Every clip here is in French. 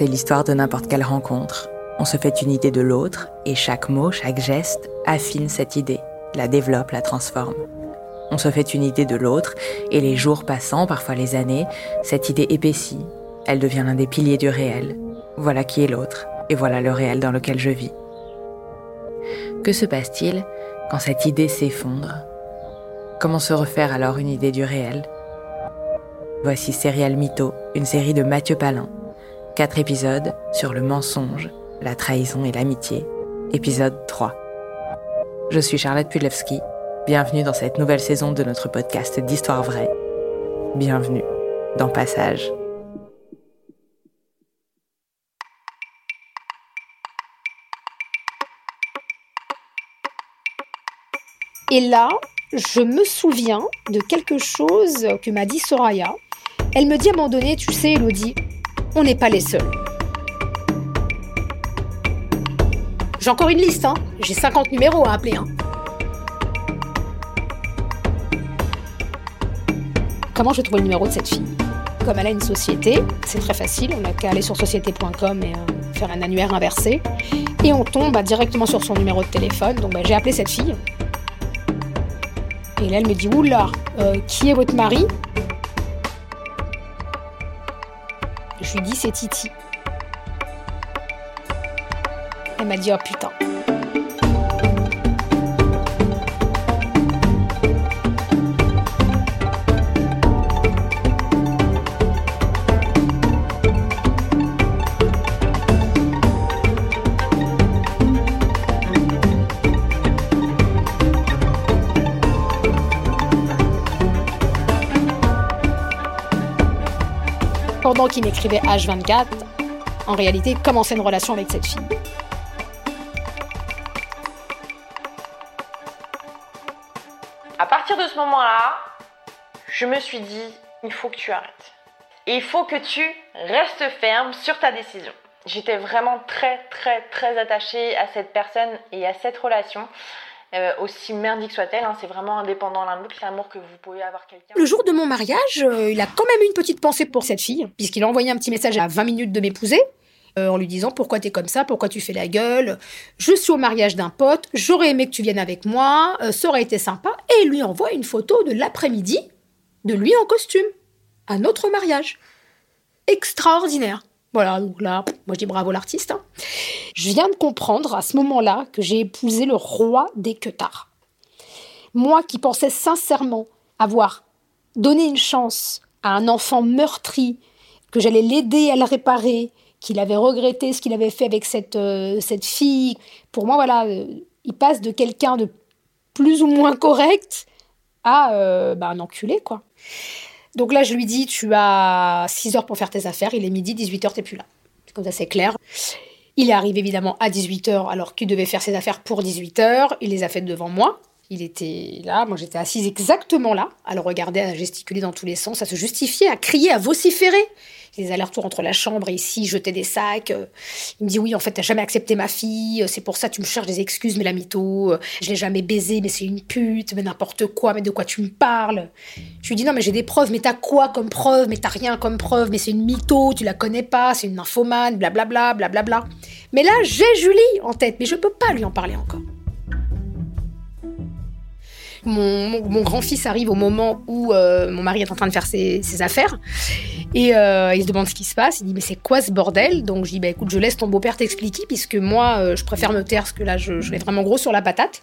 C'est l'histoire de n'importe quelle rencontre. On se fait une idée de l'autre et chaque mot, chaque geste affine cette idée, la développe, la transforme. On se fait une idée de l'autre et les jours passant, parfois les années, cette idée épaissit. Elle devient l'un des piliers du réel. Voilà qui est l'autre et voilà le réel dans lequel je vis. Que se passe-t-il quand cette idée s'effondre? Comment se refaire alors une idée du réel? Voici Serial Mytho, une série de Mathieu Palin. Quatre épisodes sur le mensonge, la trahison et l'amitié. Épisode 3. Je suis Charlotte Pudlewski. Bienvenue dans cette nouvelle saison de notre podcast d'Histoire vraie. Bienvenue dans Passage. Et là, je me souviens de quelque chose que m'a dit Soraya. Elle me dit à un moment donné, tu sais, Elodie, on n'est pas les seuls. J'ai encore une liste, hein. J'ai 50 numéros à appeler, hein. Comment je trouve le numéro de cette fille? Comme elle a une société, c'est très facile. On n'a qu'à aller sur société.com et euh, faire un annuaire inversé. Et on tombe bah, directement sur son numéro de téléphone. Donc bah, j'ai appelé cette fille. Et là, elle me dit Oula, euh, qui est votre mari? Je lui dis c'est Titi. Elle m'a dit oh putain. Pendant qu'il m'écrivait H24, en réalité, commençait une relation avec cette fille. À partir de ce moment-là, je me suis dit, il faut que tu arrêtes. Et il faut que tu restes ferme sur ta décision. J'étais vraiment très très très attachée à cette personne et à cette relation. Euh, aussi merdique soit-elle, hein, c'est vraiment indépendant l'un de l'autre, l'amour que vous pouvez avoir quelqu'un. Le jour de mon mariage, euh, il a quand même une petite pensée pour cette fille, puisqu'il a envoyé un petit message à 20 minutes de m'épouser, euh, en lui disant pourquoi t'es comme ça, pourquoi tu fais la gueule, je suis au mariage d'un pote, j'aurais aimé que tu viennes avec moi, ça aurait été sympa, et il lui envoie une photo de l'après-midi, de lui en costume, à notre mariage. Extraordinaire. Voilà, donc là, moi je dis bravo l'artiste. Hein. Je viens de comprendre à ce moment-là que j'ai épousé le roi des queutards. Moi qui pensais sincèrement avoir donné une chance à un enfant meurtri, que j'allais l'aider à le réparer, qu'il avait regretté ce qu'il avait fait avec cette, euh, cette fille. Pour moi, voilà, euh, il passe de quelqu'un de plus ou moins correct à euh, bah, un enculé, quoi. Donc là, je lui dis, tu as 6 heures pour faire tes affaires, il est midi, 18 heures, t'es plus là. Comme ça, c'est clair. Il est arrivé évidemment à 18h alors qu'il devait faire ses affaires pour 18h. Il les a faites devant moi. Il était là, moi j'étais assise exactement là, à le regarder, à gesticuler dans tous les sens, à se justifier, à crier, à vociférer. Les allers-retours entre la chambre et ici, jeter des sacs. Il me dit oui, en fait, t'as jamais accepté ma fille, c'est pour ça tu me cherches des excuses, mais la mytho, je l'ai jamais baisé, mais c'est une pute, mais n'importe quoi, mais de quoi tu me parles? Je lui dis non, mais j'ai des preuves, mais t'as quoi comme preuve Mais t'as rien comme preuve, mais c'est une mytho, tu la connais pas, c'est une nymphomane, blablabla, blablabla. Mais là, j'ai Julie en tête, mais je peux pas lui en parler encore. Mon, grand-fils arrive au moment où euh, mon mari est en train de faire ses, affaires. Et euh, il se demande ce qui se passe. Il dit Mais c'est quoi ce bordel? Donc je dis Bah écoute, je laisse ton beau-père t'expliquer, puisque moi, euh, je préfère me taire, parce que là, je, vais vraiment gros sur la patate.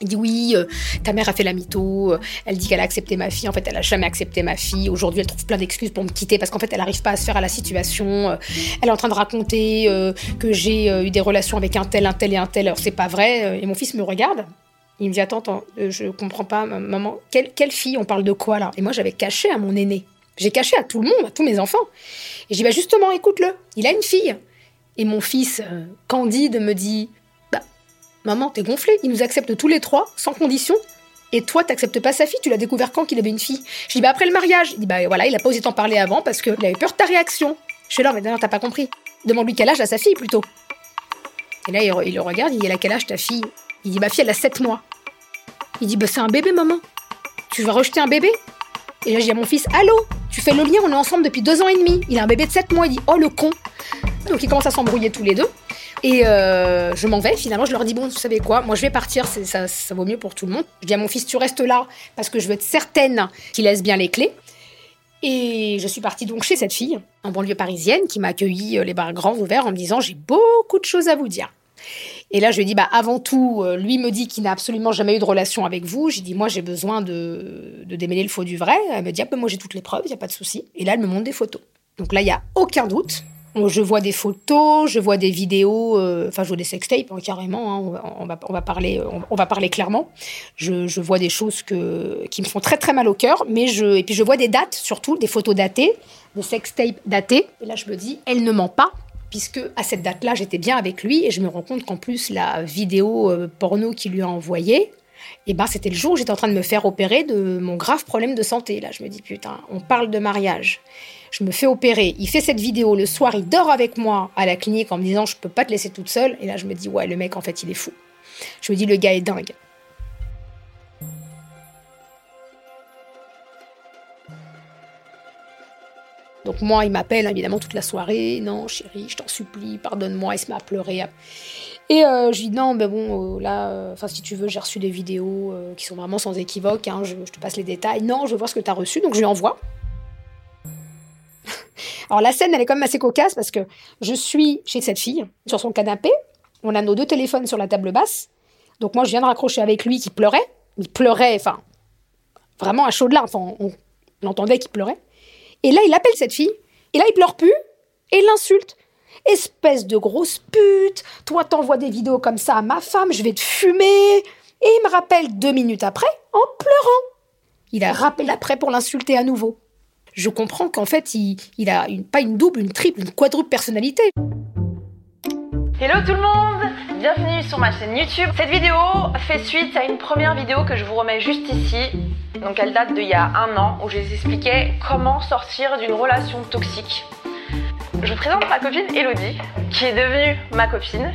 Il dit oui, ta mère a fait la mytho, elle dit qu'elle a accepté ma fille, en fait elle a jamais accepté ma fille, aujourd'hui elle trouve plein d'excuses pour me quitter parce qu'en fait elle n'arrive pas à se faire à la situation, elle est en train de raconter que j'ai eu des relations avec un tel, un tel et un tel, alors c'est pas vrai, et mon fils me regarde, il me dit Attends, attends, euh, je comprends pas, maman, quelle, quelle fille On parle de quoi là? Et moi, j'avais caché à mon aîné. J'ai caché à tout le monde, à tous mes enfants. Et je dis Bah, justement, écoute-le, il a une fille. Et mon fils, euh, Candide, me dit Bah, maman, t'es gonflé. Il nous accepte tous les trois, sans condition. Et toi, t'acceptes pas sa fille Tu l'as découvert quand qu'il avait une fille? Je dis Bah, après le mariage. Il dit Bah, voilà, il a pas osé t'en parler avant parce qu'il avait peur de ta réaction. Je suis là, mais non, t'as pas compris. Demande-lui quel âge a sa fille plutôt. Et là, il, il le regarde, il dit Elle a quel âge ta fille? Il dit Ma fille, elle a 7 mois. Il dit Bah, c'est un bébé, maman. Tu vas rejeter un bébé? Et là, je dis à mon fils Allô? Tu fais le lien, on est ensemble depuis deux ans et demi. Il a un bébé de 7 mois. Il dit Oh, le con Donc, ils commencent à s'embrouiller tous les deux. Et euh, je m'en vais, finalement, je leur dis, bon, vous savez quoi, moi je vais partir, ça, ça vaut mieux pour tout le monde. Je dis à mon fils, tu restes là, parce que je veux être certaine qu'il laisse bien les clés. Et je suis partie donc chez cette fille, en banlieue parisienne, qui m'a accueilli euh, les bras grands ouverts en me disant, j'ai beaucoup de choses à vous dire. Et là, je lui ai dit, bah, avant tout, euh, lui me dit qu'il n'a absolument jamais eu de relation avec vous. J'ai dit, moi, j'ai besoin de, démêler le faux du vrai. Elle me dit, ah, ben, moi, j'ai toutes les preuves, il n'y a pas de souci. Et là, elle me montre des photos. Donc là, il n'y a aucun doute. Je vois des photos, je vois des vidéos, euh, enfin, je vois des sextapes, hein, carrément. Hein, on, va, on, va, parler, on, va parler clairement. Je, vois des choses que, qui me font très, très mal au cœur. Mais je, et puis, je vois des dates, surtout, des photos datées, des sextapes datées. Et là, je me dis, elle ne ment pas puisque à cette date-là, j'étais bien avec lui et je me rends compte qu'en plus, la vidéo euh, porno qu'il lui a envoyée, eh ben, c'était le jour où j'étais en train de me faire opérer de mon grave problème de santé. Là, je me dis, putain, on parle de mariage. Je me fais opérer. Il fait cette vidéo. Le soir, il dort avec moi à la clinique en me disant, je peux pas te laisser toute seule. Et là, je me dis, ouais, le mec, en fait, il est fou. Je me dis, le gars est dingue. Donc moi, il m'appelle évidemment toute la soirée. Non, chérie, je t'en supplie, pardonne-moi. Il se met à pleurer. Et euh, je lui dis non, ben bon, euh, là, euh, enfin si tu veux, j'ai reçu des vidéos qui sont vraiment sans équivoque. Hein, je, te passe les détails. Non, je veux voir ce que tu as reçu, donc je lui envoie. Alors la scène, elle est quand même assez cocasse parce que je suis chez cette fille, sur son canapé. On a nos deux téléphones sur la table basse. Donc moi, je viens de raccrocher avec lui qui pleurait. Il pleurait, enfin, vraiment à chaud de larmes. Enfin, on, on entendait qu'il pleurait. Et là, il appelle cette fille, et là, il pleure plus, et l'insulte. Espèce de grosse pute, toi t'envoies des vidéos comme ça à ma femme, je vais te fumer. Et il me rappelle deux minutes après, en pleurant. Il a rappelé après pour l'insulter à nouveau. Je comprends qu'en fait, il, a pas une double, une triple, une quadruple personnalité. Hello tout le monde Bienvenue sur ma chaîne YouTube. Cette vidéo fait suite à une première vidéo que je vous remets juste ici donc elle date d'il y a un an où je les expliquais comment sortir d'une relation toxique. Je vous présente ma copine Elodie, qui est devenue ma copine.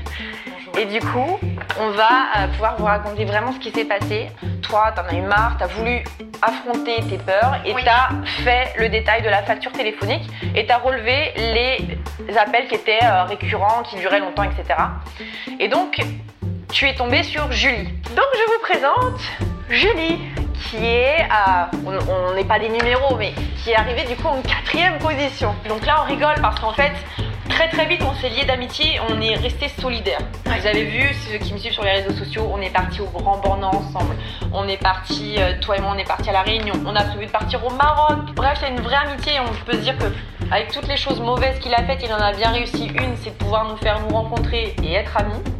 Et du coup, on va euh, pouvoir vous raconter vraiment ce qui s'est passé. Toi, t'en as eu marre, t'as voulu affronter tes peurs et t'as fait le détail de la facture téléphonique et t'as relevé les appels qui étaient euh, récurrents, qui duraient longtemps, etc. Et donc, tu es tombée sur Julie. Donc, je vous présente Julie qui est à, on n'est pas des numéros, mais qui est arrivé du coup en quatrième position. Donc là, on rigole parce qu'en fait, très très vite, on s'est lié d'amitié, on est resté solidaires. Vous avez vu, ceux qui me suivent sur les réseaux sociaux, on est parti au Grand Bornand ensemble. On est parti, euh, toi et moi, on est parti à La Réunion. On a prévu de partir au Maroc. Bref, c'est une vraie amitié. On peut se dire que avec toutes les choses mauvaises qu'il a faites, il en a bien réussi une, c'est de pouvoir nous faire nous rencontrer et être amis.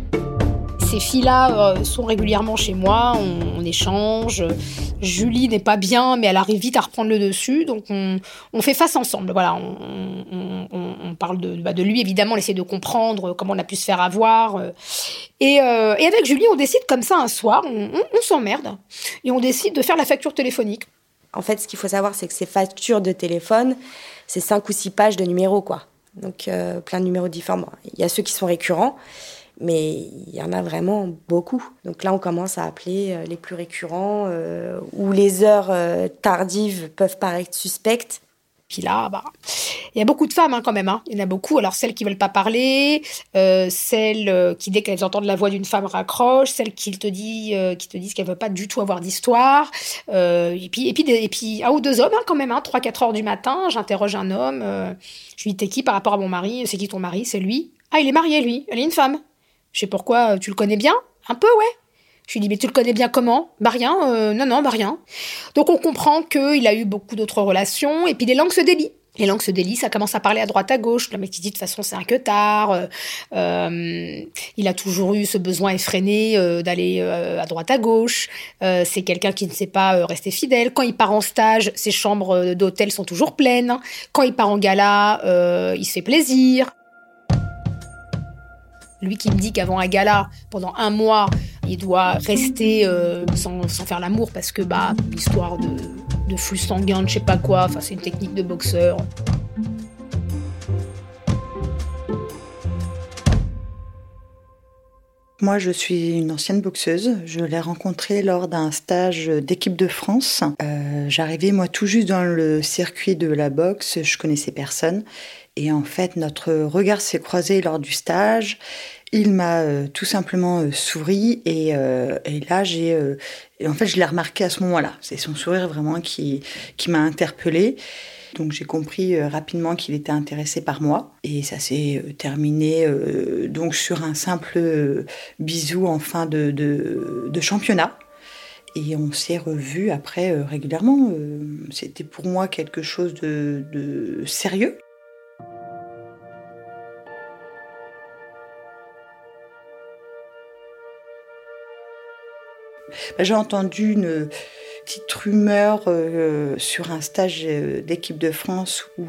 Ces filles-là euh, sont régulièrement chez moi, on, échange. Julie n'est pas bien, mais elle arrive vite à reprendre le dessus, donc on, fait face ensemble. Voilà, on, parle bah, de, lui évidemment, on essaie de comprendre comment on a pu se faire avoir. Euh. Et, euh, avec Julie, on décide comme ça un soir, on, s'emmerde et on décide de faire la facture téléphonique. En fait, ce qu'il faut savoir, c'est que ces factures de téléphone, c'est cinq ou six pages de numéros, quoi. Donc plein de numéros différents. Il y a ceux qui sont récurrents mais il y en a vraiment beaucoup. Donc là, on commence à appeler euh, les plus récurrents, euh, où les heures euh, tardives peuvent paraître suspectes. Puis là, bah, il y a beaucoup de femmes hein, quand même. Hein. Il y en a beaucoup. Alors celles qui veulent pas parler, celles qui dès qu'elles entendent la voix d'une femme raccrochent, celles qui te disent, qui te disent qu'elles veulent pas du tout avoir d'histoire. et puis et puis et puis un ou deux hommes hein, quand même. Hein, 3-4 heures du matin, j'interroge un homme. je lui dis t'es qui par rapport à mon mari? C'est qui ton mari? C'est lui? Ah il est marié lui. Elle est une femme. Je sais pourquoi, tu le connais bien? Un peu, ouais. Je lui dis, mais tu le connais bien comment? Bah rien, euh, non, non, bah rien. Donc on comprend qu'il a eu beaucoup d'autres relations, et puis les langues se délient. Les langues se délient, ça commence à parler à droite à gauche. Le mec qui dit de toute façon c'est un que tard. Euh, euh, il a toujours eu ce besoin effréné d'aller à droite à gauche. c'est quelqu'un qui ne sait pas rester fidèle. Quand il part en stage, ses chambres d'hôtel sont toujours pleines. Quand il part en gala, il se fait plaisir. Lui qui me dit qu'avant un gala, pendant un mois, il doit rester euh, sans, faire l'amour parce que, bah, histoire de, de flux sanguin, de je sais pas quoi, enfin, c'est une technique de boxeur. Moi, je suis une ancienne boxeuse. Je l'ai rencontrée lors d'un stage d'équipe de France. Euh, j'arrivais, moi, tout juste dans le circuit de la boxe. Je connaissais personne. Et en fait, notre regard s'est croisé lors du stage. Il m'a euh, tout simplement euh, souri et, et là j'ai en fait je l'ai remarqué à ce moment-là. C'est son sourire vraiment qui qui m'a interpellée. Donc j'ai compris rapidement qu'il était intéressé par moi et ça s'est terminé donc sur un simple bisou en fin de championnat. Et on s'est revus après régulièrement. C'était pour moi quelque chose de, de sérieux. Bah, j'ai entendu une petite rumeur euh, sur un stage euh, d'équipe de France où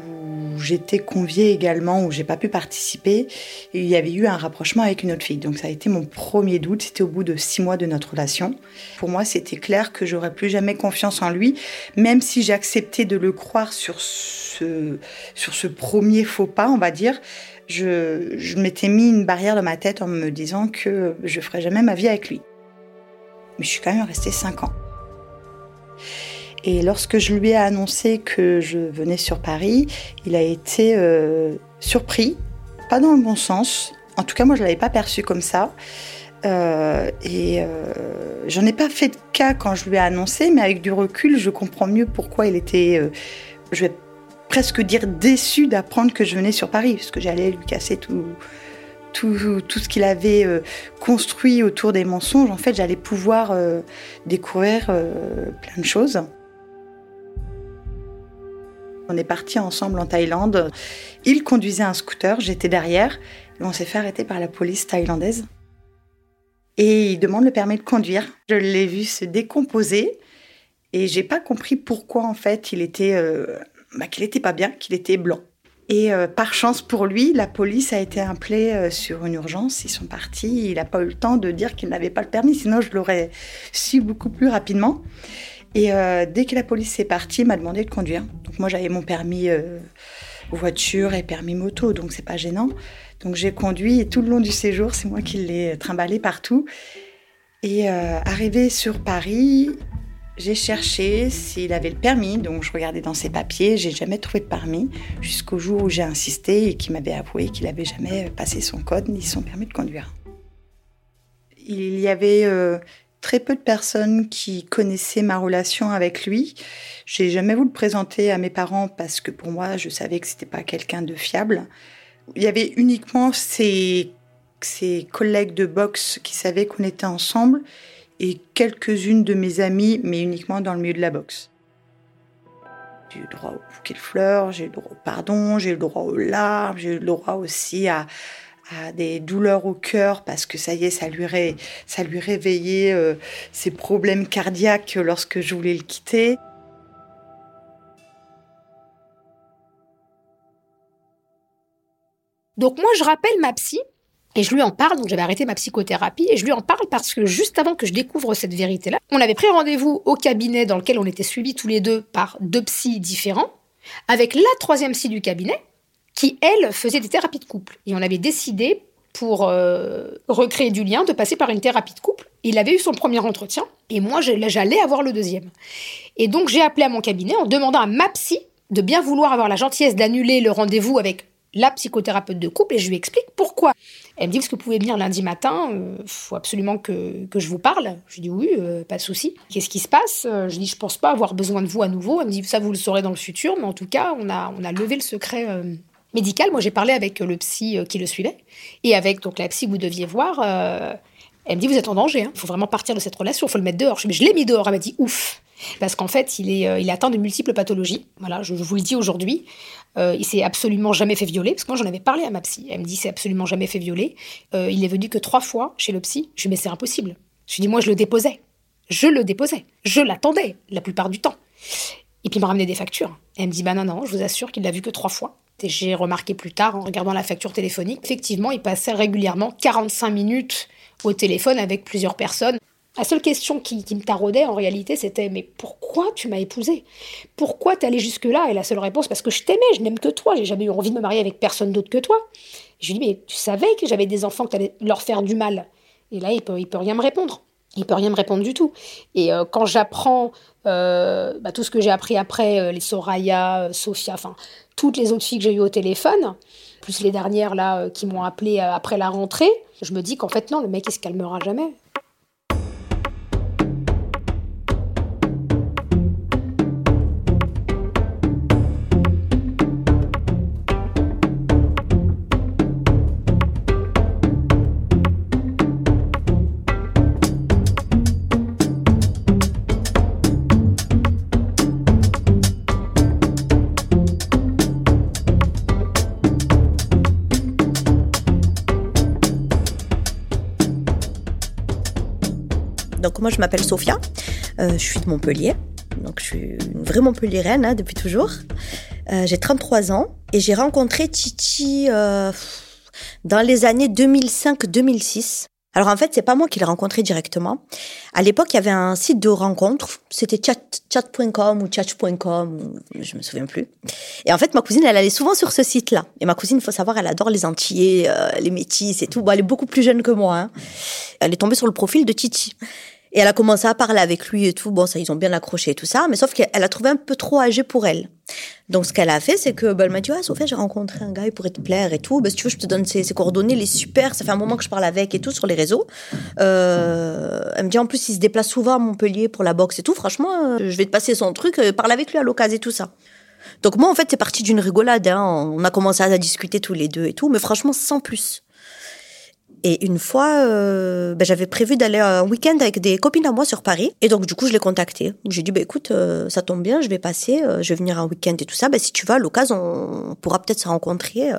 j'étais conviée également, où j'ai pas pu participer. Il y avait eu un rapprochement avec une autre fille. Donc ça a été mon premier doute. C'était au bout de six mois de notre relation. Pour moi, c'était clair que j'aurais plus jamais confiance en lui, même si j'ai accepté de le croire sur ce, sur ce premier faux pas, on va dire. Je, je m'étais mis une barrière dans ma tête en me disant que je ferais jamais ma vie avec lui mais je suis quand même restée 5 ans. Et lorsque je lui ai annoncé que je venais sur Paris, il a été euh, surpris, pas dans le bon sens. En tout cas, moi, je ne l'avais pas perçu comme ça. Euh, et euh, j'en ai pas fait de cas quand je lui ai annoncé, mais avec du recul, je comprends mieux pourquoi il était, je vais presque dire déçu d'apprendre que je venais sur Paris, parce que j'allais lui casser tout, tout, ce qu'il avait euh, construit autour des mensonges, en fait, j'allais pouvoir euh, découvrir euh, plein de choses. On est parti ensemble en Thaïlande. Il conduisait un scooter, j'étais derrière, et on s'est fait arrêter par la police thaïlandaise. Et il demande le permis de conduire. Je l'ai vu se décomposer, et j'ai pas compris pourquoi en fait il était, bah, qu'il était pas bien, qu'il était blanc. Et euh, par chance pour lui, la police a été appelée euh, sur une urgence. Ils sont partis. Il n'a pas eu le temps de dire qu'il n'avait pas le permis, sinon je l'aurais su beaucoup plus rapidement. Et euh, dès que la police est partie, il m'a demandé de conduire. Donc moi j'avais mon permis voiture et permis moto, donc c'est pas gênant. Donc j'ai conduit et tout le long du séjour, c'est moi qui l'ai trimballé partout. Et arrivé sur Paris, j'ai cherché s'il avait le permis, donc je regardais dans ses papiers, j'ai jamais trouvé de permis, jusqu'au jour où j'ai insisté et qu'il m'avait avoué qu'il n'avait jamais passé son code ni son permis de conduire. Il y avait euh, très peu de personnes qui connaissaient ma relation avec lui. J'ai jamais voulu le présenter à mes parents parce que pour moi, je savais que c'était pas quelqu'un de fiable. Il y avait uniquement ses, ses collègues de boxe qui savaient qu'on était ensemble et quelques-unes de mes amies, mais uniquement dans le milieu de la boxe. J'ai eu le droit au bouquet de fleurs, j'ai eu le droit au pardon, j'ai eu le droit aux larmes, j'ai eu le droit aussi à, des douleurs au cœur parce que ça y est, ça lui, ça lui réveillait euh, ses problèmes cardiaques lorsque je voulais le quitter. Donc moi, je rappelle ma psy et je lui en parle, donc j'avais arrêté ma psychothérapie, et je lui en parle parce que juste avant que je découvre cette vérité-là, on avait pris rendez-vous au cabinet dans lequel on était suivis tous les deux par deux psys différents, avec la troisième psy du cabinet, qui, elle, faisait des thérapies de couple. Et on avait décidé, pour euh, recréer du lien, de passer par une thérapie de couple. Il avait eu son premier entretien, et moi, j'allais avoir le deuxième. Et donc, j'ai appelé à mon cabinet en demandant à ma psy de bien vouloir avoir la gentillesse d'annuler le rendez-vous avec la psychothérapeute de couple et je lui explique pourquoi. Elle me dit, que vous pouvez venir lundi matin Il euh, faut absolument que, que, je vous parle. Je dis oui, euh, pas de souci. Qu'est-ce qui se passe? Euh, Je dis, je pense pas avoir besoin de vous à nouveau. Elle me dit, ça, vous le saurez dans le futur. Mais en tout cas, on a, on a levé le secret médical. Moi, j'ai parlé avec le psy qui le suivait et avec donc la psy que vous deviez voir. elle me dit, vous êtes en danger. Il hein. faut vraiment partir de cette relation. Il faut le mettre dehors. Je, mais je l'ai mis dehors. Elle m'a dit, ouf. Parce qu'en fait, il est, il est atteint de multiples pathologies. Voilà, je, je vous le dis aujourd'hui. Euh, il s'est absolument jamais fait violer, parce que moi j'en avais parlé à ma psy. Elle me dit c'est absolument jamais fait violer. Euh, il est venu que trois fois chez le psy. Je lui dis mais c'est impossible. Je lui dis moi je le déposais. Je le déposais. Je l'attendais la plupart du temps. Et puis il m'a ramené des factures. Elle me dit bah non, non, je vous assure qu'il l'a vu que trois fois. Et j'ai remarqué plus tard en regardant la facture téléphonique, effectivement, il passait régulièrement 45 minutes au téléphone avec plusieurs personnes. La seule question qui, me taraudait en réalité, c'était mais pourquoi tu m'as épousée? Pourquoi t'es allé jusque-là? Et la seule réponse, parce que je t'aimais, je n'aime que toi, j'ai jamais eu envie de me marier avec personne d'autre que toi. je lui dis mais tu savais que j'avais des enfants, que t'allais leur faire du mal Et là, il peut, il peut rien me répondre. Il peut rien me répondre du tout. Et euh, quand j'apprends euh, bah, tout ce que j'ai appris après, euh, les Soraya, Sophia, enfin toutes les autres filles que j'ai eues au téléphone, plus les dernières là qui m'ont appelé après la rentrée, je me dis qu'en fait non, le mec il se calmera jamais. Moi, je m'appelle Sophia. Euh, je suis de Montpellier. Donc, je suis une vraie Montpelliéraine hein, depuis toujours. Euh, j'ai 33 ans et j'ai rencontré Titi euh, dans les années 2005-2006. Alors en fait, c'est pas moi qui l'ai rencontré directement. À l'époque, il y avait un site de rencontre, c'était chat.com ou chat.com, je me souviens plus. Et en fait, ma cousine, elle allait souvent sur ce site-là. Et ma cousine, il faut savoir, elle adore les Antillais, les métis et tout. Bon, elle est beaucoup plus jeune que moi. Hein. Elle est tombée sur le profil de Titi. Et elle a commencé à parler avec lui et tout. Bon, ça, ils ont bien accroché et tout ça. Mais sauf qu'elle a trouvé un peu trop âgé pour elle. Donc, ce qu'elle a fait, c'est que, bah, elle m'a dit, ah, Sophia, j'ai rencontré un gars, il pourrait te plaire et tout. Bah, si tu veux, je te donne ses, coordonnées, les super. Ça fait un moment que je parle avec et tout sur les réseaux. Euh, elle me dit, en plus, il se déplace souvent à Montpellier pour la boxe et tout. Franchement, euh, je vais te passer son truc, euh, parle avec lui à l'occasion et tout ça. Donc, moi, en fait, c'est parti d'une rigolade. Hein. On a commencé à discuter tous les deux et tout. Mais franchement, sans plus. Et une fois, euh, ben, j'avais prévu d'aller un week-end avec des copines à moi sur Paris. Et donc, du coup, je l'ai contacté. J'ai dit, bah, écoute, euh, ça tombe bien, je vais passer, euh, je vais venir un week-end et tout ça. Ben, si tu vas, à l'occasion, on pourra peut-être se rencontrer.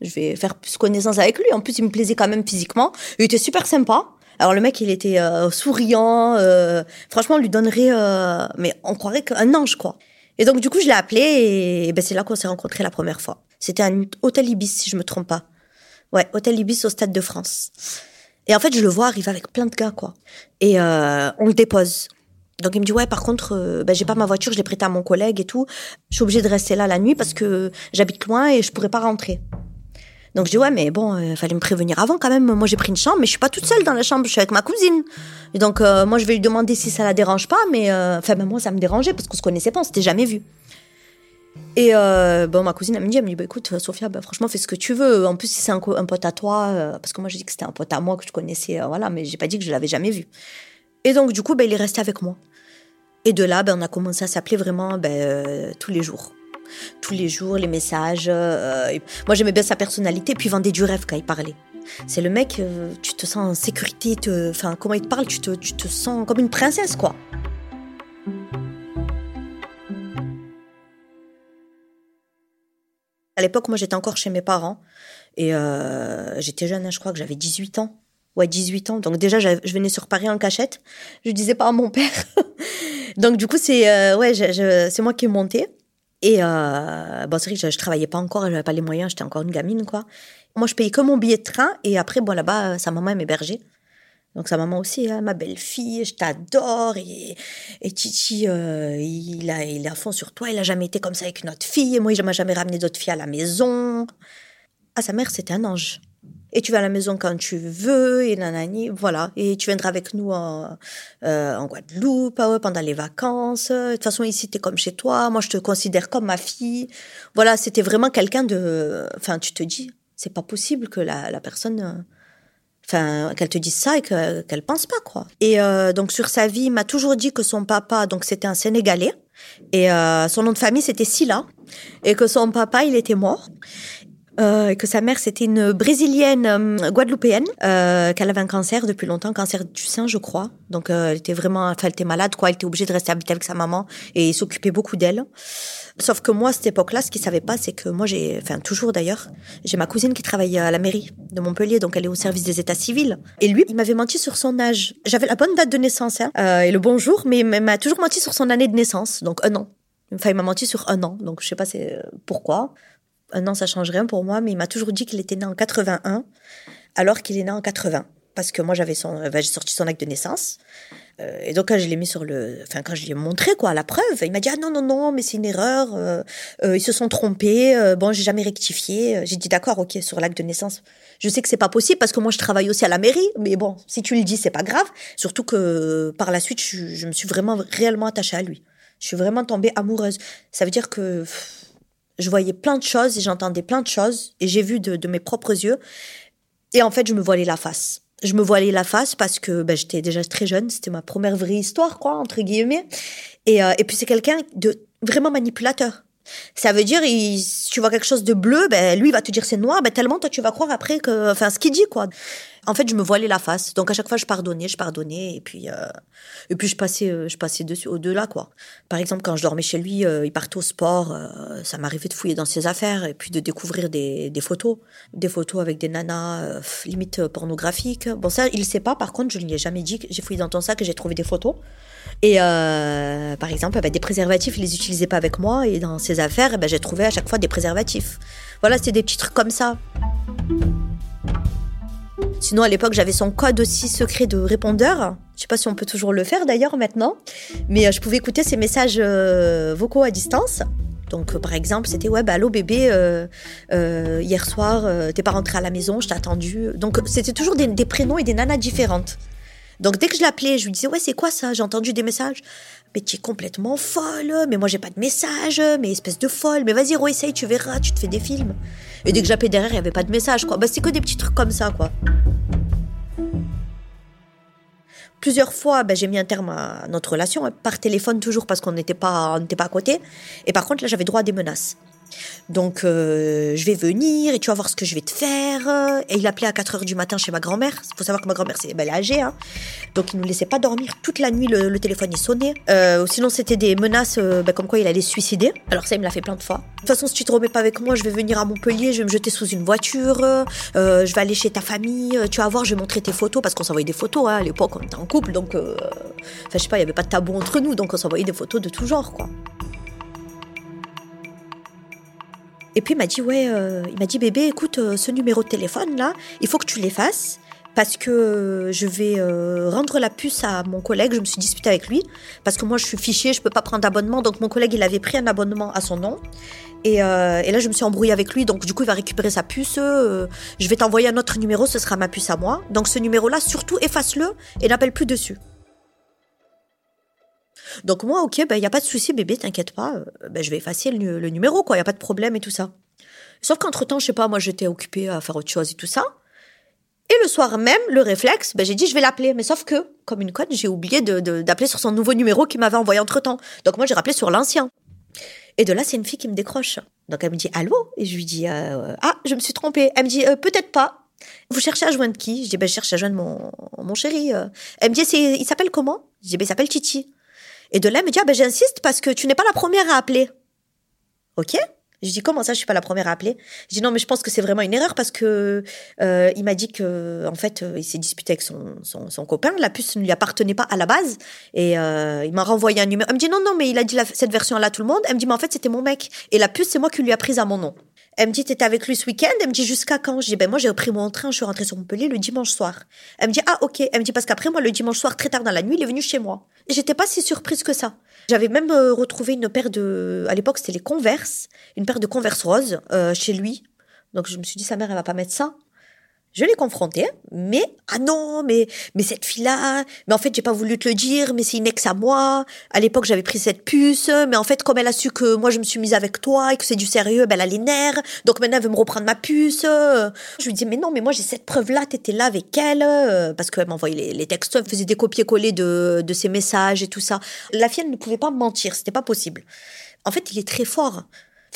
je vais faire plus connaissance avec lui. En plus, il me plaisait quand même physiquement. Il était super sympa. Alors le mec, il était souriant. franchement, on lui donnerait, mais on croirait qu'un ange, quoi. Et donc du coup, je l'ai appelé et, ben, c'est là qu'on s'est rencontrés la première fois. C'était un hôtel Ibis, si je me trompe pas. Ouais, hôtel Ibis au Stade de France. Et en fait, je le vois arriver avec plein de gars, quoi. Et euh, on le dépose. Donc il me dit ouais par contre ben, j'ai pas ma voiture je l'ai prêtée à mon collègue et tout je suis obligée de rester là la nuit parce que j'habite loin et je pourrais pas rentrer donc je dis ouais mais bon il euh, fallait me prévenir avant quand même moi j'ai pris une chambre mais je suis pas toute seule dans la chambre je suis avec ma cousine et donc moi je vais lui demander si ça la dérange pas mais enfin moi ça me dérangeait parce qu'on se connaissait pas on s'était jamais vu et euh, ma cousine, elle me dit, elle me dit bah, écoute, Sophia, bah, franchement, fais ce que tu veux. En plus, si c'est un, pote à toi, euh, parce que moi, j'ai dit que c'était un pote à moi que je connaissais, euh, voilà, mais j'ai pas dit que je l'avais jamais vu. Et donc, du coup, bah, il est resté avec moi. Et de là, ben, on a commencé à s'appeler vraiment ben, tous les jours. Tous les jours, les messages. moi, j'aimais bien sa personnalité, puis il vendait du rêve quand il parlait. C'est le mec, tu te sens en sécurité, comment il te parle, tu te, tu te sens comme une princesse, quoi. À l'époque, moi, j'étais encore chez mes parents. Et euh, j'étais jeune, hein, je crois que j'avais 18 ans. Ouais, 18 ans. Donc déjà, je venais sur Paris en cachette. Je disais pas à mon père. Donc du coup, c'est euh, ouais, c'est moi qui ai monté. Et euh, bon, c'est vrai que je, je travaillais pas encore, j'avais pas les moyens, j'étais encore une gamine, quoi. Moi, je payais que mon billet de train et après, bon, là-bas, sa maman m'hébergeait. Donc sa maman aussi, hein, ma belle-fille, je t'adore. Et, et Titi, euh, il, a, il fond sur toi, il a jamais été comme ça avec notre fille. Et moi, il m'a jamais ramené d'autres filles à la maison. Ah, sa mère, c'était un ange et tu vas à la maison quand tu veux, et nanani, voilà. Et tu viendras avec nous en, euh, en Guadeloupe euh, pendant les vacances. De toute façon, ici, t'es comme chez toi. Moi, je te considère comme ma fille. Voilà, c'était vraiment quelqu'un de... Enfin, tu te dis, c'est pas possible que la, la personne... Enfin, qu'elle te dise ça et qu'elle pense pas, quoi. Et euh, donc, sur sa vie, il m'a toujours dit que son papa, donc c'était un Sénégalais, et euh, son nom de famille, c'était Silla, et que son papa, il était mort. Euh, que sa mère c'était une brésilienne euh, guadeloupéenne, euh, qu'elle avait un cancer depuis longtemps, cancer du sein je crois. Donc euh, elle était vraiment, enfin elle était malade quoi, elle était obligée de rester habiter avec sa maman et s'occuper beaucoup d'elle. Sauf que moi à cette époque-là, ce qu'ils savaient pas, c'est que moi j'ai, enfin toujours d'ailleurs, j'ai ma cousine qui travaille à la mairie de Montpellier, donc elle est au service des états civils. Et lui, il m'avait menti sur son âge. J'avais la bonne date de naissance hein, euh, et le bon jour, mais il m'a toujours menti sur son année de naissance, donc un an. Enfin, il m'a menti sur un an, donc je sais pas c'est pourquoi. Un an, ça change rien pour moi, mais il m'a toujours dit qu'il était né en 81, alors qu'il est né en 80. Parce que moi, j'avais son, j'ai sorti son acte de naissance. Euh, et donc, quand je l'ai mis sur le, enfin, quand je lui montré, quoi, la preuve, il m'a dit, ah non, non, non, mais c'est une erreur, euh, euh, ils se sont trompés, bon, j'ai jamais rectifié. J'ai dit, d'accord, ok, sur l'acte de naissance. Je sais que c'est pas possible parce que moi, je travaille aussi à la mairie, mais bon, si tu le dis, c'est pas grave. Surtout que, par la suite, je me suis vraiment, réellement attachée à lui. Je suis vraiment tombée amoureuse. Ça veut dire que, je voyais plein de choses et j'entendais plein de choses et j'ai vu de, mes propres yeux. Et en fait, je me voilais la face. Je me voilais la face parce que ben, j'étais déjà très jeune, c'était ma première vraie histoire, quoi, entre guillemets. Et, euh, et puis c'est quelqu'un de vraiment manipulateur. Ça veut dire, si tu vois quelque chose de bleu, ben lui il va te dire c'est noir, ben tellement toi tu vas croire après que, enfin ce qu'il dit quoi. En fait, je me voilais la face, donc à chaque fois je pardonnais, je pardonnais, et puis euh, et puis je passais, euh, je passais dessus au delà quoi. Par exemple, quand je dormais chez lui, euh, il partait au sport, ça m'arrivait de fouiller dans ses affaires et puis de découvrir des, photos, des photos avec des nanas limite pornographiques. Bon ça, il sait pas. Par contre, je lui ai jamais dit que j'ai fouillé dans ton sac et j'ai trouvé des photos. Et euh, par exemple, bah, des préservatifs, il les utilisait pas avec moi. Et dans ses affaires, bah, j'ai trouvé à chaque fois des préservatifs. Voilà, c'était des petits trucs comme ça. Sinon, à l'époque, j'avais son code aussi secret de répondeur. Je sais pas si on peut toujours le faire d'ailleurs maintenant. Mais euh, je pouvais écouter ses messages euh, vocaux à distance. Donc, par exemple, c'était ouais, bah, allô bébé, hier soir, t'es pas rentré à la maison, je t'ai attendu. Donc, c'était toujours des, prénoms et des nanas différentes. Donc dès que je l'appelais, je lui disais ouais c'est quoi ça? J'ai entendu des messages. Mais tu es complètement folle. Mais moi j'ai pas de message. Mais espèce de folle. Mais vas-y essaye, tu verras, tu te fais des films. Et dès que j'appelais derrière, il y avait pas de message quoi. Bah c'est que des petits trucs comme ça quoi. Plusieurs fois, bah, j'ai mis un terme à notre relation, hein, par téléphone toujours parce qu'on n'était pas, pas à côté. Et par contre, là, j'avais droit à des menaces. Donc, euh, je vais venir et tu vas voir ce que je vais te faire. Et il appelait à 4 heures du matin chez ma grand-mère. Il faut savoir que ma grand-mère, c'est, ben, elle âgée. Hein. Donc, il nous laissait pas dormir. Toute la nuit, le, téléphone est sonné. Euh, sinon, c'était des menaces euh, ben, comme quoi il allait se suicider. Alors, ça, il me l'a fait plein de fois. De toute façon, si tu te remets pas avec moi, je vais venir à Montpellier, je vais me jeter sous une voiture. je vais aller chez ta famille. Tu vas voir, je vais montrer tes photos parce qu'on s'envoyait des photos. Hein. À l'époque, on était en couple. Donc, enfin, je sais pas, il y avait pas de tabou entre nous. Donc, on s'envoyait des photos de tout genre, quoi. Et puis il m'a dit ouais, euh, il m'a dit bébé, écoute, euh, ce numéro de téléphone là, il faut que tu l'effaces parce que euh, je vais rendre la puce à mon collègue. Je me suis disputée avec lui parce que moi je suis fichier, je peux pas prendre d'abonnement. Donc mon collègue il avait pris un abonnement à son nom et, là je me suis embrouillée avec lui. Donc du coup il va récupérer sa puce. je vais t'envoyer un autre numéro, ce sera ma puce à moi. Donc ce numéro là, surtout efface-le et n'appelle plus dessus. Donc moi, ok, il ben, n'y a pas de souci, bébé, t'inquiète pas, euh, ben, je vais effacer le, numéro, quoi, il n'y a pas de problème et tout ça. Sauf qu'entre-temps, je sais pas, moi j'étais occupée à faire autre chose et tout ça. Et le soir même, le réflexe, ben, j'ai dit je vais l'appeler. Mais sauf que, comme une conne, j'ai oublié d'appeler de, sur son nouveau numéro qu'il m'avait envoyé entre-temps. Donc moi, j'ai rappelé sur l'ancien. Et de là, c'est une fille qui me décroche. Donc elle me dit allô? Et je lui dis euh, ah, je me suis trompée. Elle me dit euh, peut-être pas. Vous cherchez à joindre qui? Je dis ben je cherche à joindre mon, mon chéri. Elle me dit il s'appelle comment? Je dis ben il s'appelle Titi. Et de là, elle me dit, ah ben j'insiste parce que tu n'es pas la première à appeler. Ok? Je dis comment ça, je suis pas la première à appeler? Je dis non, mais je pense que c'est vraiment une erreur parce que euh, il m'a dit que en fait euh, il s'est disputé avec son, son, son, copain. La puce ne lui appartenait pas à la base et euh, il m'a renvoyé un numéro. Elle me dit non non, mais il a dit cette version-là à tout le monde. Elle me dit mais en fait c'était mon mec et la puce c'est moi qui lui a prise à mon nom. Elle me dit, t'étais avec lui ce week-end? Elle me dit, jusqu'à quand? Je dis, ben, moi, j'ai repris mon train, je suis rentrée sur Montpellier le dimanche soir. Elle me dit, ah, ok. Elle me dit, parce qu'après, moi, le dimanche soir, très tard dans la nuit, il est venu chez moi. J'étais pas si surprise que ça. J'avais même euh, retrouvé une paire de, à l'époque, c'était les Converse, une paire de Converse roses, euh, chez lui. Donc, je me suis dit, sa mère, elle va pas mettre ça. Je l'ai confronté, mais ah non, mais mais cette fille-là, mais en fait j'ai pas voulu te le dire, mais c'est une ex à moi. À l'époque j'avais pris cette puce, mais en fait comme elle a su que moi je me suis mise avec toi et que c'est du sérieux, ben elle a les nerfs. Donc maintenant elle veut me reprendre ma puce. Je lui dis mais non, mais moi j'ai cette preuve-là, t'étais là avec elle, parce qu'elle m'envoyait les, les textos, elle faisait des copier-coller de de ses messages et tout ça. La fille elle ne pouvait pas me mentir, c'était pas possible. En fait il est très fort.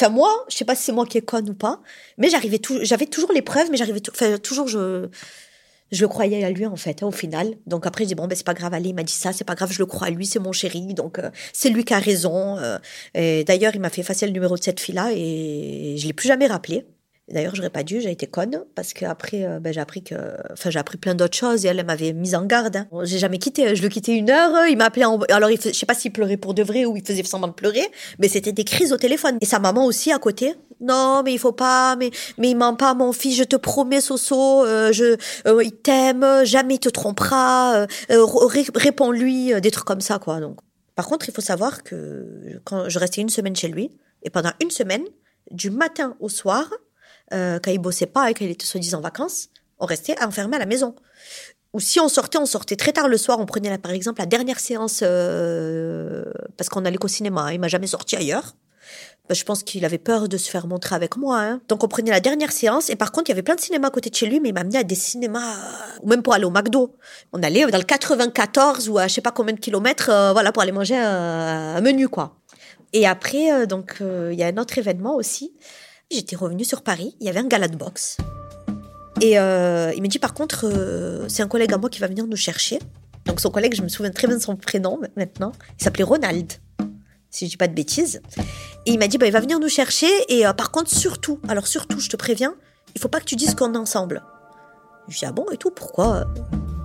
Enfin, moi, je sais pas si c'est moi qui est conne ou pas, mais j'arrivais tout, j'avais toujours les preuves, mais j'arrivais enfin, toujours, je, je le croyais à lui, en fait, hein, au final. Donc après, je dis, bon, ben, c'est pas grave, allez, il m'a dit ça, c'est pas grave, je le crois à lui, c'est mon chéri, donc, euh, c'est lui qui a raison. Euh. et d'ailleurs, il m'a fait effacer le numéro de cette fille-là et je l'ai plus jamais rappelé. D'ailleurs, j'aurais pas dû, j'ai été conne parce qu'après, euh, ben, j'ai appris que, enfin, j'ai appris plein d'autres choses et elle, m'avait mise en garde. Hein. J'ai jamais quitté, je le quittais une heure, il m'appelait en... alors il je sais pas s'il pleurait pour de vrai ou il faisait semblant de pleurer, mais c'était des crises au téléphone. Et sa maman aussi à côté. Non, mais il faut pas, mais, mais il ment pas, mon fils, je te promets, Soso, euh, je, euh, il t'aime, jamais il te trompera, réponds-lui, des trucs comme ça, quoi, donc. Par contre, il faut savoir que quand je restais une semaine chez lui, et pendant une semaine, du matin au soir, euh, quand il bossait pas et qu'il était soi-disant en vacances, on restait enfermé à la maison. Ou si on sortait, on sortait très tard le soir. On prenait par exemple la dernière séance euh, parce qu'on allait qu'au cinéma. Hein. Il m'a jamais sorti ailleurs. Bah, je pense qu'il avait peur de se faire montrer avec moi. Hein. Donc on prenait la dernière séance et par contre il y avait plein de cinémas à côté de chez lui, mais il m'a amené à des cinémas ou même pour aller au McDo. On allait dans le 94 ou à je sais pas combien de kilomètres, euh, voilà pour aller manger un, un menu quoi. Et après donc il y a un autre événement aussi. J'étais revenue sur Paris, il y avait un gala de boxe. Et euh, il me dit par contre, euh, c'est un collègue à moi qui va venir nous chercher. Donc son collègue, je me souviens très bien de son prénom maintenant. Il s'appelait Ronald, si je dis pas de bêtises. Et il m'a dit, bah, il va venir nous chercher. Et euh, par contre, surtout, alors surtout, je te préviens, il faut pas que tu dises qu'on est ensemble. Je dis, ah bon, et tout, pourquoi?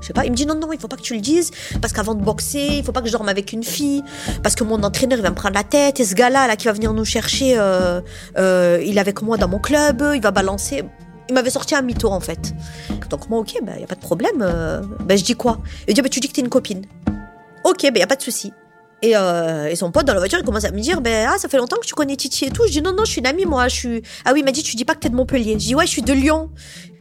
Je sais pas. Il me dit non, non, il faut pas que tu le dises. Parce qu'avant de boxer, il faut pas que je dorme avec une fille. Parce que mon entraîneur, il va me prendre la tête. Et ce gars-là, là, qui va venir nous chercher, euh, euh, il est avec moi dans mon club. Il va balancer. Il m'avait sorti un mytho, en fait. Donc, moi, ok, il bah, y a pas de problème. Euh, bah, je dis quoi? Il dit, bah, tu dis que t'es une copine. Ok, ben, bah, y a pas de souci. Et, euh, et, son pote dans la voiture, il commence à me dire, ben, ah, ça fait longtemps que tu connais Titi et tout. Je dis, non, non, je suis une amie, moi. Je suis, ah oui, il m'a dit, tu dis pas que t'es de Montpellier. Je dis, ouais, je suis de Lyon.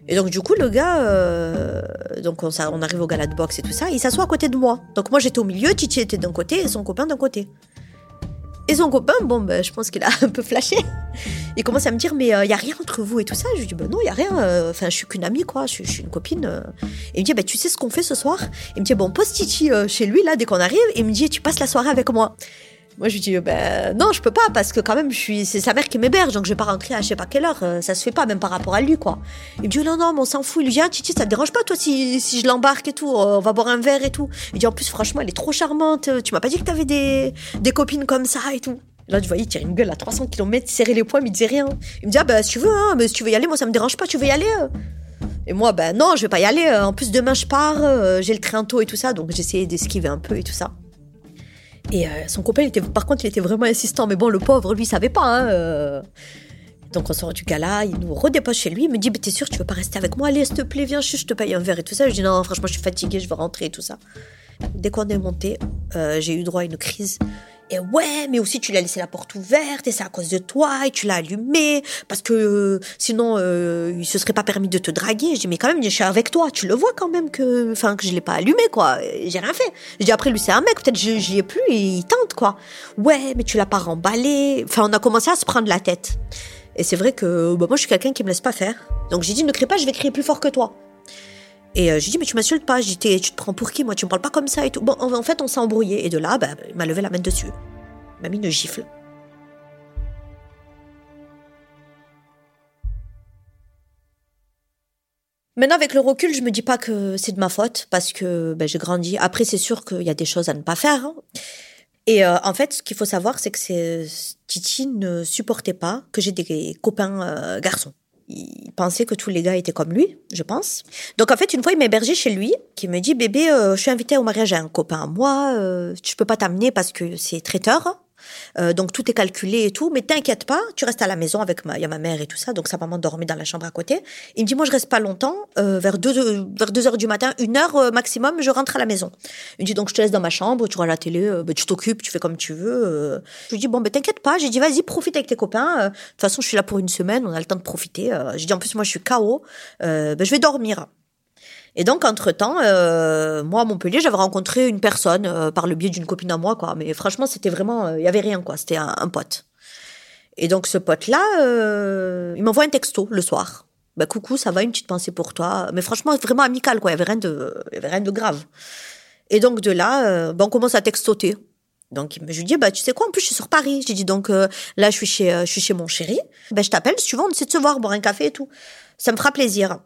Et donc du coup le gars, euh, donc on, on, arrive au gala de boxe et tout ça, il s'assoit à côté de moi. Donc moi j'étais au milieu, Titi était d'un côté et son copain d'un côté. Et son copain, bon ben je pense qu'il a un peu flashé. Il commence à me dire mais il euh, y a rien entre vous et tout ça. Je lui dis ben non il y a rien. Euh, enfin je suis qu'une amie quoi, je, suis une copine. Et il me dit ben tu sais ce qu'on fait ce soir? Il me dit bon pose Titi chez lui là dès qu'on arrive. Et il me dit tu passes la soirée avec moi. Moi, je lui dis, ben non, je peux pas parce que quand même, je suis, c'est sa mère qui m'héberge, donc je vais pas rentrer à je sais pas quelle heure. Euh, ça se fait pas, même par rapport à lui, quoi. Il me dit, non, non, mais on s'en fout. Il lui dit, ah, Titi, ça te dérange pas, toi, si, si je l'embarque et tout, euh, on va boire un verre et tout. Il dit, en plus, franchement, elle est trop charmante. Tu m'as pas dit que t'avais des, des copines comme ça et tout. Là, tu vois, il tire une gueule à 300 km, serrer les poings, mais il disait rien. Il me dit, ah, ben, si tu veux, hein, mais si tu veux y aller, moi, ça me dérange pas, tu veux y aller. Euh. Et moi, ben non, je vais pas y aller. En plus, demain, je pars, j'ai le train tôt et tout ça, donc j'essayais d'esquiver un peu et tout ça. Et euh, son copain, était, par contre, il était vraiment insistant. Mais bon, le pauvre, lui, savait pas. Hein, euh. Donc on sort du gala, il nous redépose chez lui, il me dit, t'es sûr, tu veux pas rester avec moi? Allez, s'il te plaît, viens, je te paye un verre et tout ça. Je dis, non, franchement, je suis fatiguée, je veux rentrer et tout ça. Dès qu'on est monté, euh, j'ai eu droit à une crise et ouais, mais aussi tu l'as laissé la porte ouverte et c'est à cause de toi et tu l'as allumé parce que euh, sinon euh, il se serait pas permis de te draguer. Je dis mais quand même, je suis avec toi, tu le vois quand même que, enfin que je l'ai pas allumé quoi. J'ai rien fait. Je dis après lui c'est un mec, peut-être j'y ai plus et il tente quoi. Ouais, mais tu l'as pas remballé. Enfin on a commencé à se prendre la tête. Et c'est vrai que bah, moi je suis quelqu'un qui me laisse pas faire. Donc j'ai dit ne crie pas, je vais crier plus fort que toi. Et euh, j'ai dit, mais tu m'insultes pas. Dit, tu te prends pour qui, moi? Tu me parles pas comme ça et tout. Bon, en, fait, on s'est embrouillé. Et de là, bah, il m'a levé la main dessus. Il m'a mis une gifle. Maintenant, avec le recul, je me dis pas que c'est de ma faute parce que ben, j'ai grandi. Après, c'est sûr qu'il y a des choses à ne pas faire. Hein. Et euh, en fait, ce qu'il faut savoir, c'est que Titi ne supportait pas que j'ai des copains euh, garçons. Il pensait que tous les gars étaient comme lui, je pense. Donc en fait, une fois, il m'a hébergé chez lui, qui me dit bébé, euh, je suis invité au mariage à un copain. Moi, euh, je peux pas t'amener parce que c'est traiteur. Euh, donc tout est calculé et tout, mais t'inquiète pas, tu restes à la maison avec ma, y a ma mère et tout ça, donc sa maman dormait dans la chambre à côté. Il me dit moi je reste pas longtemps, euh, vers deux vers deux heures du matin, une heure euh, maximum, je rentre à la maison. Il me dit donc je te laisse dans ma chambre, tu regardes la télé, ben, tu t'occupes, tu fais comme tu veux. Je lui dis bon ben t'inquiète pas, j'ai dit vas-y profite avec tes copains. De toute façon je suis là pour une semaine, on a le temps de profiter. J'ai dit en plus moi je suis KO, ben je vais dormir. Et donc, entre-temps, euh, moi, à Montpellier, j'avais rencontré une personne euh, par le biais d'une copine à moi, quoi. Mais franchement, c'était vraiment... Il y avait rien, quoi. C'était un, pote. Et donc, ce pote-là, euh, il m'envoie un texto le soir. Bah, coucou, ça va, une petite pensée pour toi. Mais franchement, vraiment amical, quoi. Il y avait rien de, y avait rien de grave. Et donc, de là, euh, bah, on commence à textoter. Donc, je lui dis, bah, tu sais quoi, en plus, je suis sur Paris. J'ai dit, donc, euh, là, je suis chez, euh, je suis chez mon chéri. Ben, je t'appelle, si tu veux, on essaie de se voir, boire un café et tout. Ça me fera plaisir.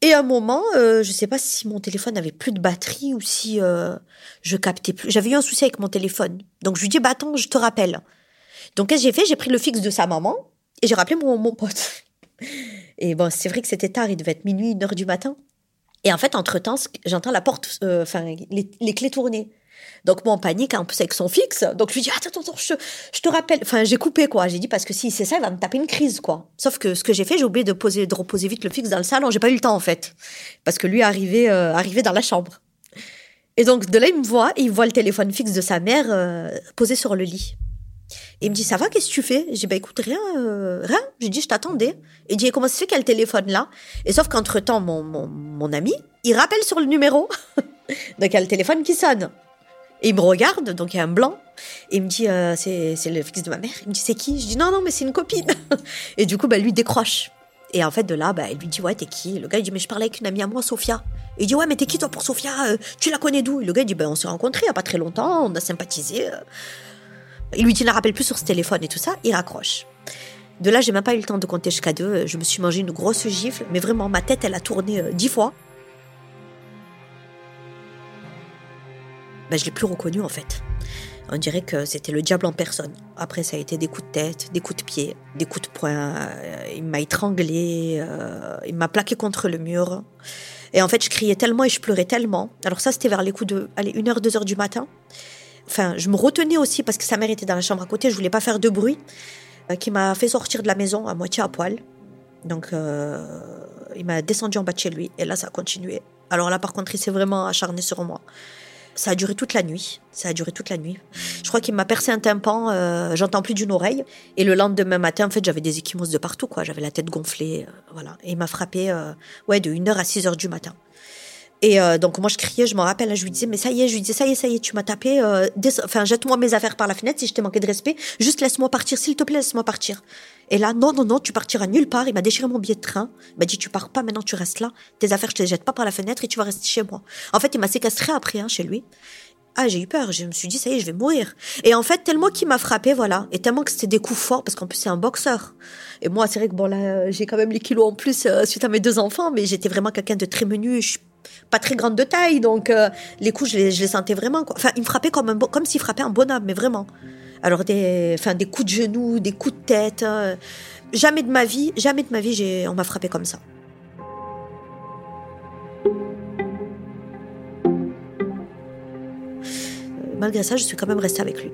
Et à un moment, euh, je sais pas si mon téléphone avait plus de batterie ou si euh, je captais plus. J'avais eu un souci avec mon téléphone. Donc je lui dis, bah attends, je te rappelle. Donc qu'est-ce que j'ai fait? J'ai pris le fixe de sa maman et j'ai rappelé mon, mon pote. Et bon, c'est vrai que c'était tard, il devait être minuit, une heure du matin. Et en fait, entre-temps, j'entends la porte, euh, enfin, les, les clés tourner. Donc moi, en panique, en plus avec son fixe. Donc je lui dis, attends, attends, je, te- rappelle. Enfin, j'ai coupé, quoi. J'ai dit, parce que si c'est ça, il va me taper une crise, quoi. Sauf que ce que j'ai fait, j'ai oublié de, poser, de reposer vite le fixe dans le salon. J'ai pas eu le temps, en fait. Parce que lui est arrivé, euh, arrivé dans la chambre. Et donc, de là, il me voit, et il voit le téléphone fixe de sa mère euh, posé sur le lit. Et il me dit, ça va, qu'est-ce que tu fais? J'ai dit, bah écoute, rien, euh, rien. J'ai dit, je t'attendais. Il dit, comment ça se fait qu'il y téléphone là? Et sauf qu'entre-temps, mon, mon, mon ami, il rappelle sur le numéro. donc, il y a le téléphone qui sonne. Et il me regarde, donc il y a un blanc. Et il me dit, euh, c'est le fixe de ma mère. Il me dit, c'est qui? Je dis, non, non, mais c'est une copine. et du coup, bah, lui décroche. Et en fait, de là, bah, elle lui dit, ouais, t'es qui? Le gars, il dit, mais je parlais avec une amie à moi, Sophia. Et il dit, ouais, mais t'es qui toi pour Sophia? Euh, Tu la connais d'où? Le gars, il dit, ben, on s'est rencontrés il y a pas très longtemps, on a sympathisé. Il lui dit, ne rappelle plus sur ce téléphone et tout ça, il raccroche. De là, j'ai même pas eu le temps de compter jusqu'à deux. Je me suis mangé une grosse gifle, mais vraiment, ma tête, elle a tourné euh, dix fois. Ben, je l'ai plus reconnu, en fait. On dirait que c'était le diable en personne. Après, ça a été des coups de tête, des coups de pied, des coups de poing. euh, Il m'a étranglé, euh, il m'a plaqué contre le mur. Et en fait, je criais tellement et je pleurais tellement. Alors ça, c'était vers les coups de, allez, 1h, 2h du matin. Enfin, je me retenais aussi parce que sa mère était dans la chambre à côté, je voulais pas faire de bruit. euh, qui m'a fait sortir de la maison à moitié à poil. Donc, il m'a descendu en bas de chez lui. Et là, ça a continué. Alors là, par contre, il s'est vraiment acharné sur moi. Ça a duré toute la nuit. Ça a duré toute la nuit. Je crois qu'il m'a percé un tympan. euh, J'entends plus d'une oreille. Et le lendemain matin, en fait, j'avais des échymoses de partout, quoi. J'avais la tête gonflée, euh, voilà. Et il m'a frappé, euh, ouais, de 1h à 6h du matin. Et euh, donc moi je criais, je me rappelle, je lui disais mais ça y est, je lui disais ça y est, ça y est, tu m'as tapé, euh, jette-moi mes affaires par la fenêtre si je t'ai manqué de respect, juste laisse-moi partir, s'il te plaît, laisse-moi partir. Et là non non non, tu partiras nulle part. Il m'a déchiré mon billet de train, il m'a dit tu pars pas maintenant, tu restes là, tes affaires je te les jette pas par la fenêtre et tu vas rester chez moi. En fait il m'a séquestré après hein, chez lui. Ah, j'ai eu peur. Je me suis dit, ça y est, je vais mourir. Et en fait, tellement qu'il m'a frappé, voilà. Et tellement que c'était des coups forts, parce qu'en plus, c'est un boxeur. Et moi, c'est vrai que bon, là, j'ai quand même les kilos en plus euh, suite à mes deux enfants, mais j'étais vraiment quelqu'un de très menu. Pas très grande de taille, donc euh, les coups, je les, sentais vraiment. Enfin, il me frappait comme, un bo- comme s'il frappait un bonhomme, mais vraiment. Alors, des, enfin, des coups de genoux, des coups de tête. euh, jamais de ma vie, jamais de ma vie, on m'a frappé comme ça. Malgré ça, je suis quand même restée avec lui.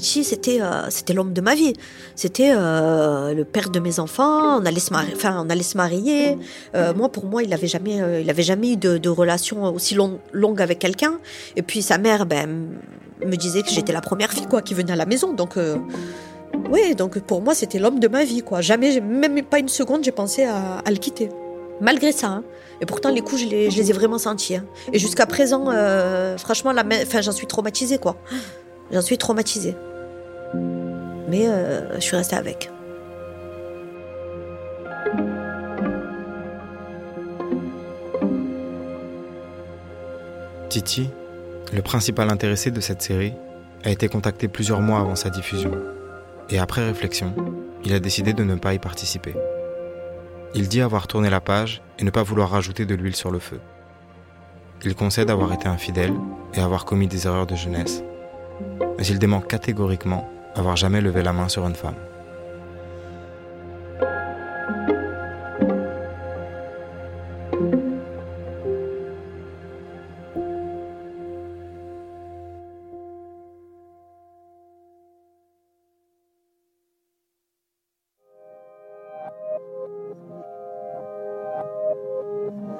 Euh, c'était l'homme de ma vie. C'était euh, le père de mes enfants. On allait se marier. Euh, moi, pour moi, il avait jamais, il jamais eu de, relation aussi long- longue avec quelqu'un. Et puis sa mère, ben, me disait que j'étais la première fille quoi qui venait à la maison. Donc oui, donc pour moi, c'était l'homme de ma vie, quoi. Jamais, même pas une seconde, j'ai pensé à, le quitter. Malgré ça, hein. Et pourtant, les coups, je les, ai vraiment sentis. hein. Et jusqu'à présent, franchement, la, j'en suis traumatisée, quoi. J'en suis traumatisée. Mais euh, je suis restée avec. Titi, le principal intéressé de cette série, a été contacté plusieurs mois avant sa diffusion. Et après réflexion, il a décidé de ne pas y participer. Il dit avoir tourné la page et ne pas vouloir rajouter de l'huile sur le feu. Il concède avoir été infidèle et avoir commis des erreurs de jeunesse. Mais il dément catégoriquement avoir jamais levé la main sur une femme.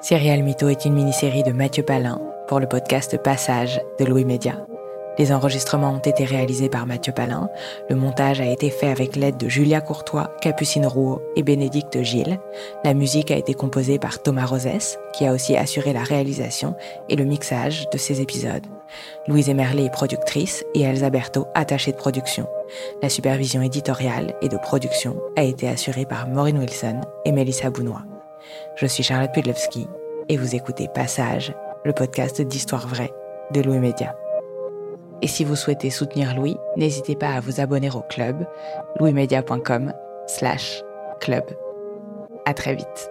Serial Mytho est une mini-série de Mathieu Palin pour le podcast Passage de Louis Média. Les enregistrements ont été réalisés par Mathieu Palin, le montage a été fait avec l'aide de Julia Courtois, Capucine Rouault et Bénédicte Gilles, la musique a été composée par Thomas Rosès, qui a aussi assuré la réalisation et le mixage de ces épisodes. Louise Emerlé est productrice et Elsa Berthaud attachée de production. La supervision éditoriale et de production a été assurée par Maureen Wilson et Mélissa Bounois. Je suis Charlotte Pudlowski et vous écoutez Passage, le podcast d'histoire vraie de Louis Média. Et si vous souhaitez soutenir Louis, n'hésitez pas à vous abonner au club louismedia.com slash club. À très vite.